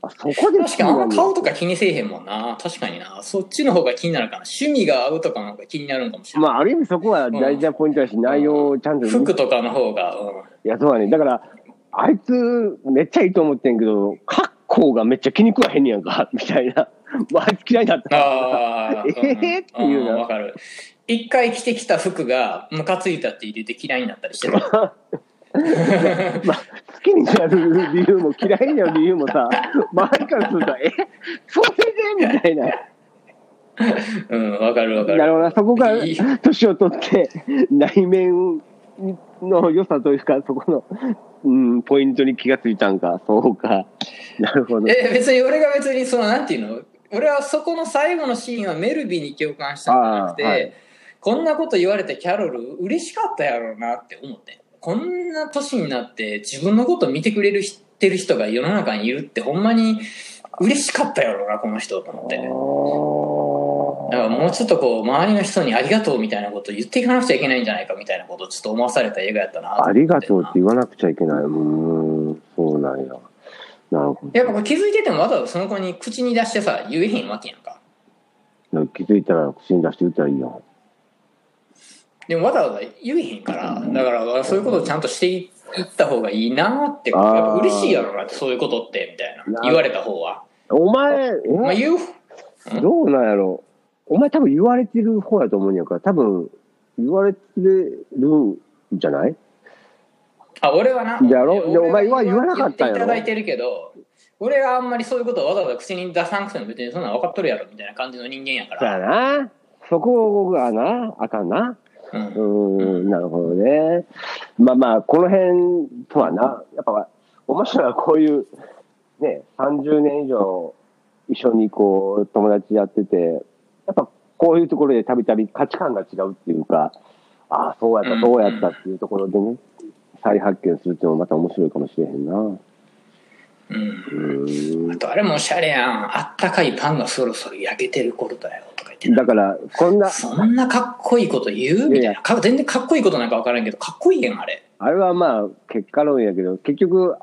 あそこで好確かにあんだ顔とか気にせえへんもんな。確かにな。そっちの方が気になるかな。趣味が合うとかの方が気になるんかもしれない。まあ、ある意味そこは大事なポイントだし、内容をちゃんと見服とかの方が、うん。いや、そうだね。だから、あいつ、めっちゃいいと思ってんけど、格好がめっちゃ気に食わへんねやんか、みたいな。まあ、あいつ嫌いだった。ああ、えーっていうなわかる。一回着てきた服がムカついたって言って嫌いになったりしてる。まあ、好きになる理由も嫌いになる理由もさ、周りからすると、え、それで？みたいな。うん、わかるわかる。なるほどな。そこが年を取って、内面の良さというか、そこの、うん、ポイントに気がついたんか。そうか。なるほど。え、別に俺が別にその、なんていうの？俺はそこの最後のシーンはメルビーに共感したんじゃなくて、はいこんなこと言われたキャロル嬉しかったやろうなって思って。こんな年になって自分のこと見てくれる知ってる人が世の中にいるってほんまに嬉しかったやろうな、この人と思って。だからもうちょっとこう、周りの人にありがとうみたいなことを言っていかなくちゃいけないんじゃないかみたいなことをちょっと思わされた映画やったなありがとうって言わなくちゃいけない。うーん、そうなんや。なるほやっぱ気づいててもわざわざその子に口に出してさ、言えへんわけやんか。ど。気づいたら口に出して言ったらいいよ。でもわざわざ言えへんから、だからそういうことをちゃんとしていった方がいいなって、やっぱ嬉しいやろなって、そういうことって、みたいな。な言われた方は。お前、まあ言う、どうなんやろ？お前多分言われてる方やと思うんやから、多分言われてるんじゃない？あ、俺はな。やろ？お前は言わなかったんやろ？言っていただいてるけど、俺はあんまりそういうことをわざわざ口に出さなくても別にそんなん分かっとるやろみたいな感じの人間やかだら。な。そこがな、あかんな。うんなるほどね。まあまあ、この辺とはな、やっぱ、面白いのはこういう、ね、30年以上一緒にこう、友達やってて、やっぱこういうところでたびたび価値観が違うっていうか、ああ、そうやった、そうやったっていうところでね、再発見するっていうのもまた面白いかもしれへんな。ううん。ーあとあれもおしゃれやん。あったかいパンがそろそろ焼けてる頃だよとってだから、こんな、そんなかっこいいこと言う？みたいな。か全然かっこいいことなんか分からんけど、かっこいいやん、あれ。あれはまあ、結果論やけど、結局、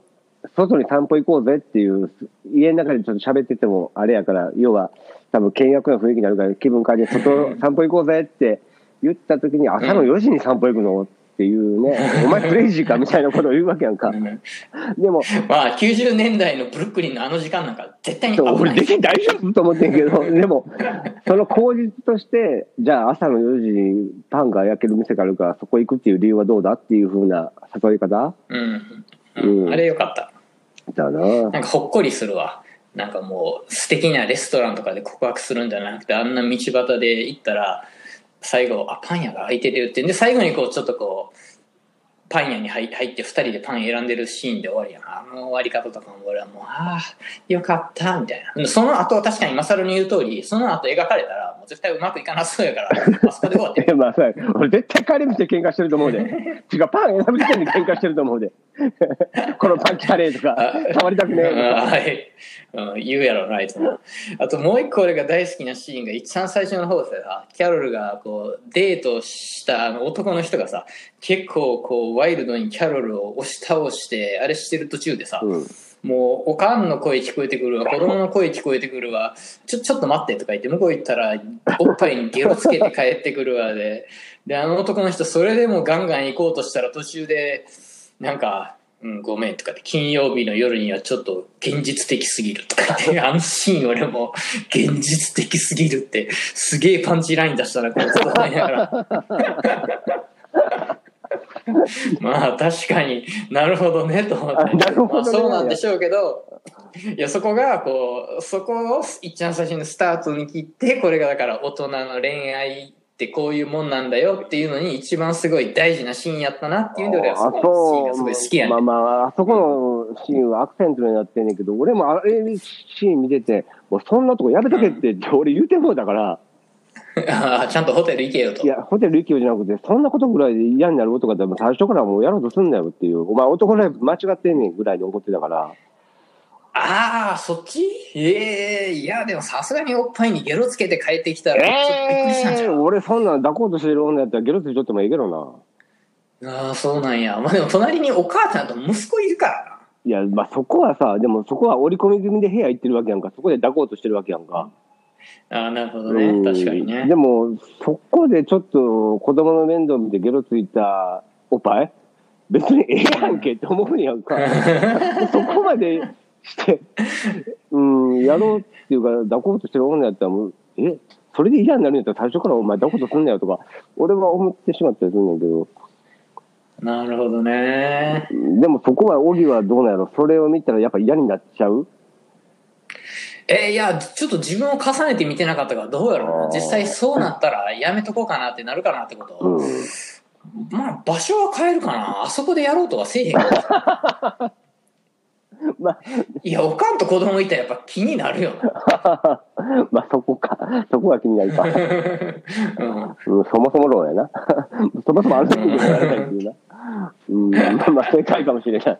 外に散歩行こうぜっていう、家の中でちょっと喋っててもあれやから、要は、多分険悪な雰囲気になるから、気分変えて外散歩行こうぜって言った時に、朝の4時に散歩行くの？っていうね、お前クレイジーかみたいなことを言うわけやんか。でも、まあ、90年代のブルックリンのあの時間なんか絶対に危ないで。き大丈夫と思ってんけど、でも、その口実として、じゃあ朝の4時にパンが焼ける店があるから、そこ行くっていう理由はどうだっていうふうな誘い方？うん。うんうんあれよかった。だな。なんかほっこりするわ。なんかもう素敵なレストランとかで告白するんじゃなくて、あんな道端で行ったら、最後、あ、パン屋が開いてるって。で、最後にこう、ちょっとこう、パン屋に入って二人でパン選んでるシーンで終わりやな。あの終わり方とかも俺はもう、ああ、よかった、みたいな。その後確かにマサルに言う通り、その後描かれたら、う絶対うまくいかなそうやから、あそこで終わってまあ、俺絶対帰り道で喧嘩してると思うで。違う、パン選ぶ時点で喧嘩してると思うで。このパン汚ねえとか、触りたくねえとか。はい、うん、言うやろなあいつもあともう一個俺が大好きなシーンが一番最初の方でさキャロルがこうデートしたあの男の人がさ結構こうワイルドにキャロルを押し倒してあれしてる途中でさ、うん。もうおかんの声聞こえてくるわ 子供の声聞こえてくるわちょちょっと待ってとか言って向こう行ったらおっぱいにゲロつけて帰ってくるわでであの男の人それでもガンガン行こうとしたら途中でなんか、うん、ごめんとかって金曜日の夜にはちょっと現実的すぎるとか言って あのシーン俺も現実的すぎるってすげえパンチライン出したなこいつと思いながら。まあ確かに。なるほどねと思って。ね。まあ、そうなんでしょうけどいやそこがこうそこをいっちゃん最初にスタートに切ってこれがだから大人の恋愛ってこういうもんなんだよっていうのに一番すごい大事なシーンやったなっていうんで俺はそこのシーンがすごい好きやねまあまあ、あそこのシーンはアクセントになってんねんけど、俺もあれシーン見てて、もうそんなとこやめとけって俺言うてもうだから、ああちゃんとホテル行けよと。いや、ホテル行きよじゃなくて、そんなことぐらいで嫌になる男だったら最初からもうやろうとすんなよっていう、お前男ライブ間違ってんねんぐらいに怒ってたから、ああそっち？ええいやでもさすがにおっぱいにゲロつけて帰ってきたらびっくりしたんちえー、ゃう、俺そんなん抱こうとしてる女やったらゲロついとってもいいけどな。ああそうなんや。まあでも隣にお母さんと息子いるからな。いや、まあそこはさ、でもそこは折り込み済みで部屋行ってるわけやんか、そこで抱こうとしてるわけやんか。ああなるほどうん。ね確かにね。でも、そこでちょっと子供の面倒見てゲロついたおっぱい？別にええやんけって思うんやんか。そこまでして、うん、やろうっていうか、抱こうとしてる女やったらもう、え、それで嫌になるんやったら最初からお前抱こうとすんなよとか、俺は思ってしまったりするんだけど、なるほどね。でもそこは、荻はどうなんやろそれを見たらやっぱ嫌になっちゃう？えーいやちょっと自分を重ねて見てなかったからどうやろうな実際そうなったらやめとこうかなってなるかなってこと、うん。まあ場所は変えるかなあそこでやろうとはせえへんから まあ、いやおかんと子供いたらやっぱ気になるよな まあそこか。そこが気になるか。うんうん、そもそも論やな。そもそもある時にやらないっていうな。うん、まあまあ正解かもしれない。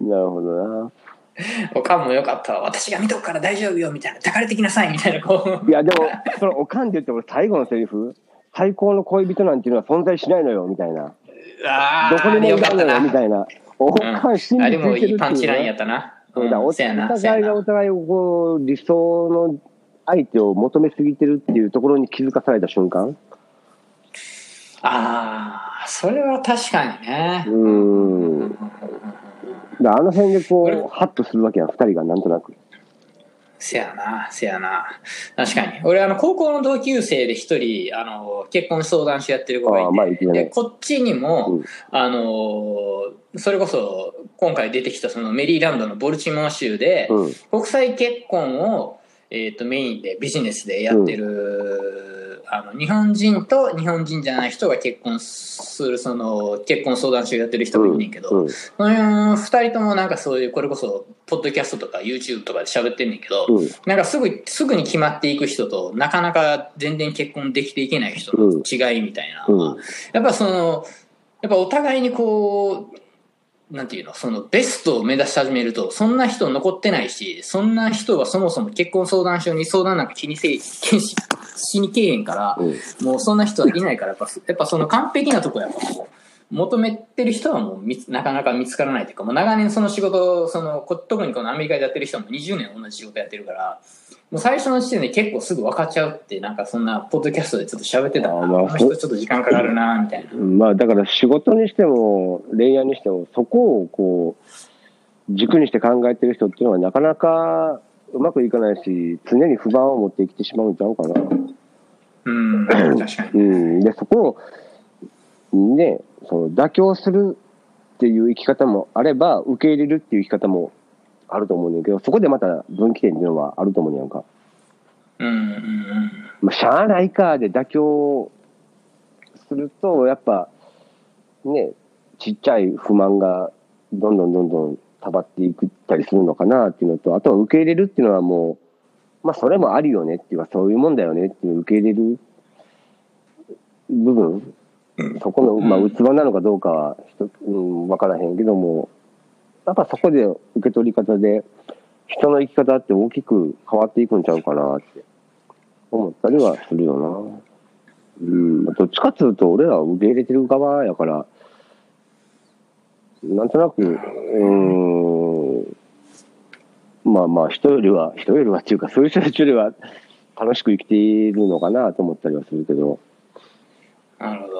なるほどな。おかんもよかったわ私が見とくから大丈夫よみたいな抱かれてきなさいみたいなこういや、でも、そのおかんで言って俺最後のセリフ、最高の恋人なんていうのは存在しないのよ、みたいな。あどこにもいなないのよ、みたいな。おかん信じてるっていう、ね。いいパンチラインやったな。お互いがお。互いをこう、理想の相手を求めすぎてるっていうところに気づかされた瞬間。ああ、それは確かにね。うん。だあの辺でこ俺う、ハッとするわけや、二人がなんとなく。せやな、せやな。確かに。俺、あの、高校の同級生で一人、あの、結婚相談所やってる子がいて、ああまあ言ってたねで、こっちにも、うんあの、それこそ、今回出てきたそのメリーランドのボルチモア州で、うん。国際結婚を、えっ、と、メインでビジネスでやってる、あの、日本人と日本人じゃない人が結婚する、その、結婚相談所やってる人がいるねんけど、うん。その二人ともなんかそういう、これこそ、ポッドキャストとか YouTube とかで喋ってんねんけど、うん。なんかすぐ、すぐに決まっていく人と、なかなか全然結婚できていけない人の違いみたいなうんやっぱその、やっぱお互いにこう、なんていうの、そのベストを目指し始めると、そんな人残ってないし、そんな人はそもそも結婚相談所に相談なんか気にせい、気にし しにけえへんから、うん。もうそんな人はいないから、やっぱ、やっぱその完璧なとこやっぱ求めてる人はもうなかなか見つからないというか、もう長年その仕事を、その、こ特にこのアメリカでやってる人はもう20年同じ仕事やってるから、もう最初の時点で結構すぐ分かっちゃうって、なんかそんな、ポッドキャストでちょっと喋ってたな。あまあこの人ちょっと時間かかるな、みたいな。まあ、だから仕事にしても、恋愛にしても、そこをこう、軸にして考えてる人っていうのはなかなかうまくいかないし、常に不満を持って生きてしまうんちゃうかな。うん、確かに。うん。で、そこを、ね、その妥協するっていう生き方もあれば、受け入れるっていう生き方もあると思うんだけど、そこでまた分岐点っていうのはあると思うんやんか。うん、うん、うん。まあ、しゃあないかで妥協すると、やっぱ、ね、ちっちゃい不満がどんどんどんどん溜まっていくったりするのかなっていうのと、あとは受け入れるっていうのはもう、まあそれもあるよねっていうか、そういうもんだよねっていう受け入れる部分、そこの、まあ器なのかどうかは人、うん、わからへんけども、やっぱそこで受け取り方で、人の生き方って大きく変わっていくんちゃうかなって。思ったりはするよな。うん、どっちかっつうと、俺らは受け入れてる側やから、なんとなく、うーん、まあまあ、人よりは、人よりはっていうか、そういう人たちよりは楽しく生きているのかなと思ったりはするけど、なるほど。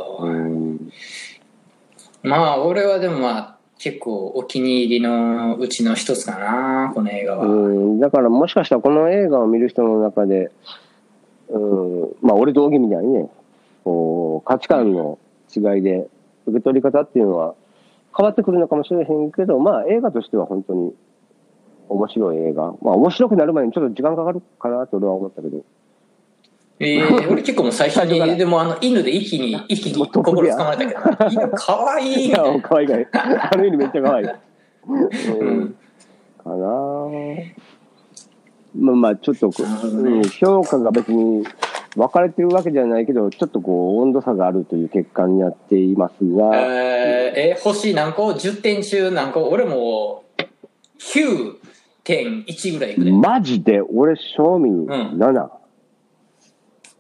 まあ、俺はでもまあ、結構お気に入りのうちの一つかな、この映画は。うん、だからもしかしたらこの映画を見る人の中で、うん、まあ俺と荻みたいにね、こう価値観の違いで受け取り方っていうのは変わってくるのかもしれへんけど、まあ映画としては本当に面白い映画。まあ面白くなる前にちょっと時間かかるかなと俺は思ったけど。えー、俺結構もう最初に、でもあの、犬で一気に、一気に心つかまれたけど、犬かわいい。いや、可愛いかい。ある意味めっちゃ可愛い。ううん。ん。かな。ぁまあまあちょっとこう、ん、評価が別に分かれてるわけじゃないけどちょっとこう温度差があるという結果になっていますが、えー、え星何個 ?10 点中何個？俺も9.1ぐらいいくで。マジで？俺賞味ん。7、あ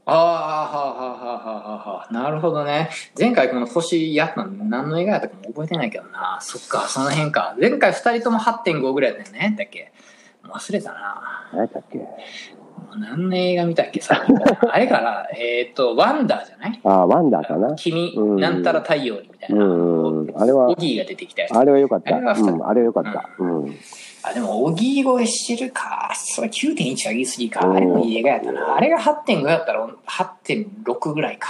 あ、はあ、はあ、はあ、はあ、はあ。なるほどね。前回この星やったの何の映画やったかも覚えてないけどな。そっか、その辺か。前回二人とも8.5ぐらいだったよね。だっけ？忘れたな。何やっけ？何の映画見たっけさ？あれから、えっ、と、ワンダーじゃない？ああワンダーかな君、うんなんたら太陽にみたいな。うんうんあれはオギーが出てきたやつ。あれは良かったあれはうんあれは良かったうん、あ、でも、オギー超えしてるか。それ9.1上げすぎか。うんあれもいい映画やったな。あれが8.5やったら8.6ぐらいか。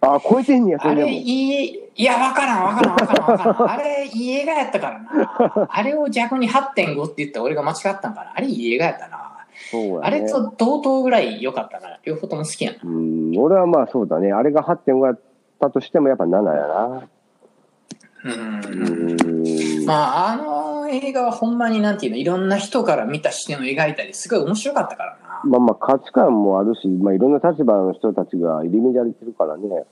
ああ超えてんねやそあれ、れでもいい、いや、わからん、わからん、わからん、わからん。あれ、いい映画やったからな。あれを逆に8.5って言ったら俺が間違ったんかな。あれ、いい映画やったな。そうやねあれと同等ぐらい良かったから、両方とも好きやな。うん俺はまあそうだねあれが8.5やったとしてもやっぱ7やなうん。うんまあ、あの映画はほんまになんていうの、いろんな人から見た視点を描いたり、すごい面白かったからな。まあまあ価値観もあるし、まあいろんな立場の人たちが入り乱れてるからね。うん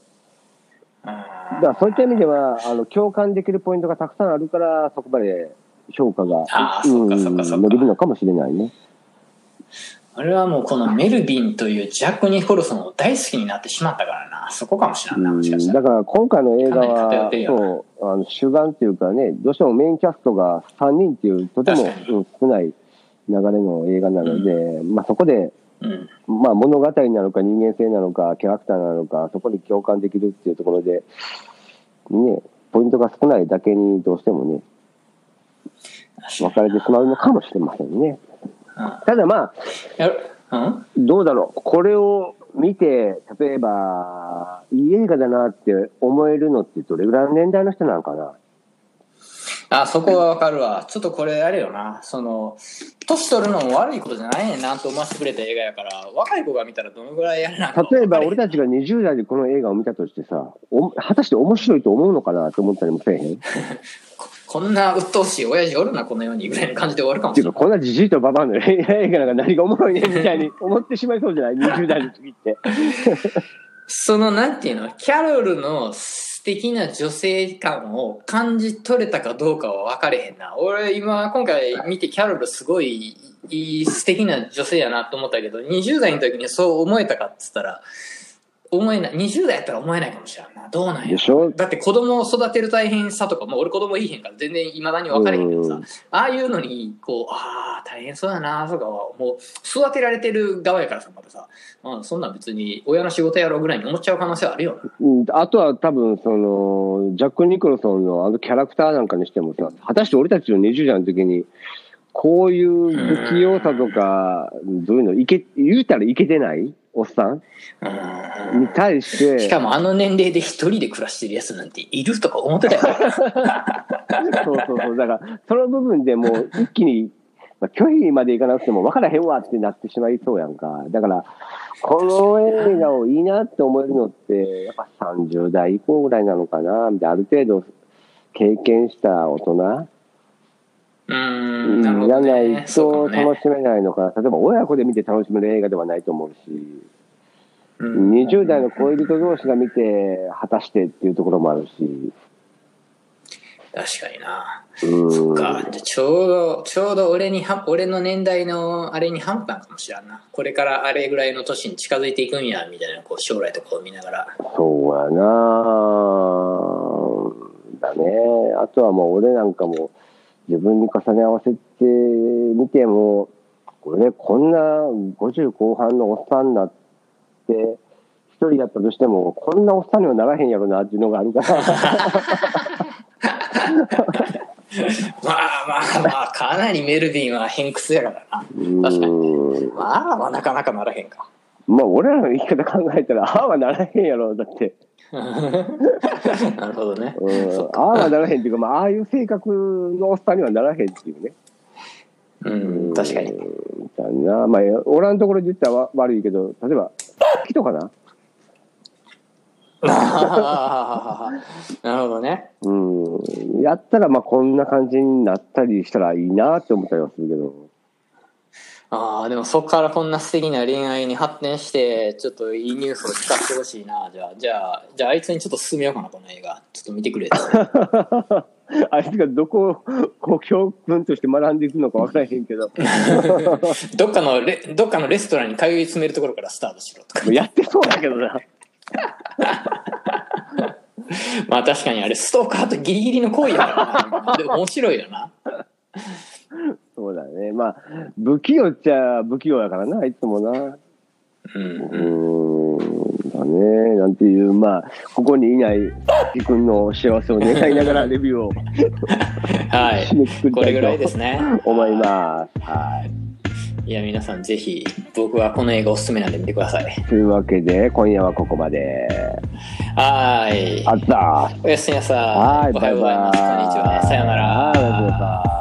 だからそういった意味では、あの、共感できるポイントがたくさんあるから、そこまで評価が、あーそっかそっかそっか伸びるのかもしれないね。あれはもうこのメルビンというジャック・ニコルソンを大好きになってしまったからな。そこかもしれんな、もしかしたら。だから今回の映画はそう、あの主眼っていうかね、どうしてもメインキャストが3人っていう、とても少ない流れの映画なので、まあそこでうん。まあ物語なのか人間性なのかキャラクターなのかそこに共感できるっていうところで、ね、ポイントが少ないだけにどうしてもね、分かれてしまうのかもしれませんね。ただまあ、どうだろう。これを見て、例えば、いい映画だなって思えるのってどれぐらいの年代の人なのかなあ、そこはわかるわ。ちょっとこれあれよな。その、年取るのも悪いことじゃないねんなと思わせてくれた映画やから、若い子が見たらどのぐらいやれな例えば俺たちが20代でこの映画を見たとしてさ、お果たして面白いと思うのかなと思ったりもせえへん？っ こんな鬱陶しい親父おるな、この世にぐらいの感じで終わるかもしてれない。こんなじじいとババアの映画なんか何がおもろいねみたいに思ってしまいそうじゃない ?20 代の時って。その、なんていうの、キャロルの素敵な女性感を感じ取れたかどうかは分かれへんな。俺今、今回見てキャロルすごいいい素敵な女性やなと思ったけど、20代の時にそう思えたかっつったら、思えない。20代やったら思えないかもしれんな。どうなんやでしょ？だって子供を育てる大変さとか、もう俺子供いいへんから全然未だに分かれへんけどさうん、ああいうのに、こう、ああ、大変そうやなとかは、もう育てられてる側やからさ、またさ、まあ、そんなん別に親の仕事やろうぐらいに思っちゃう可能性はあるよな。うんあとは多分、その、ジャック・ニコルソンのあのキャラクターなんかにしてもさ、果たして俺たちの20代の時に、こういう不器用さとか、どういうの、いけ、言うたらいけてない？おっさん？に対して、しかもあの年齢で一人で暮らしてるやつなんているとか思ってたよ。そうそうそう。だから、その部分でもう一気に、まあ、拒否までいかなくても分からへんわってなってしまいそうやんか。だから、この映画をいいなって思えるのって、やっぱ30代以降ぐらいなのかな。で、ある程度経験した大人、うーん、なるほじゃなどね。い。と楽しめないのかな。例えば親子で見て楽しめる映画ではないと思うし、うん20代の恋人同士が見て果たしてっていうところもあるし、確かにな。うん。そっか。じゃあちょうど、ちょうど俺には、俺の年代のあれにハマったんかもしれんな。これからあれぐらいの年に近づいていくんや、みたいな、こう将来とかを見ながら。そうやなだね。あとはもう俺なんかも自分に重ね合わせてみても、俺こんな50後半のおっさんになって、一人だったとしても、こんなおっさんにはならへんやろなっていうのがあるから。まあまあまあ、かなりメルビンは偏屈やからな。うん確かにまあまあ、なかなかならへんか。まあ俺らの生き方考えたら、ああはならへんやろ。だって。なるほどね。うん、ああはならへんっていうか、まあああいう性格のおっさんにはならへんっていうね。うん、確かに。だな。まあ、おらんところで言ったらわ悪いけど、例えば、人かな？なるほどね。うん。やったら、まあ、こんな感じになったりしたらいいなって思ったりはするけど。ああ、でもそこからこんな素敵な恋愛に発展して、ちょっといいニュースを聞かせてほしいな。じゃあ、じゃあ、じゃああいつにちょっと勧めようかな、この映画。ちょっと見てくれ。あいつがどこを教訓として学んでいくのか分からへんけど、どっかのレ、どっかのレストランに通い詰めるところからスタートしろとか。やってそうだけどな。まあ確かにあれ、ストーカーとギリギリの行為やからな。でも面白いよな。そうだね。まあ、不器用っちゃ不器用やからな、いつもな。うん。うーん、だね。なんていう、まあ、ここにいない、木君の幸せを願いながら レビューをはい締めくく。りこれぐらいですね。思います。はい。いや、皆さんぜひ、僕はこの映画おすすめなんで見てください。というわけで、今夜はここまで。はい。あったーおやすみなさい。はい、おはようございます。こんにちは。さようなら。はいおやすみなさい。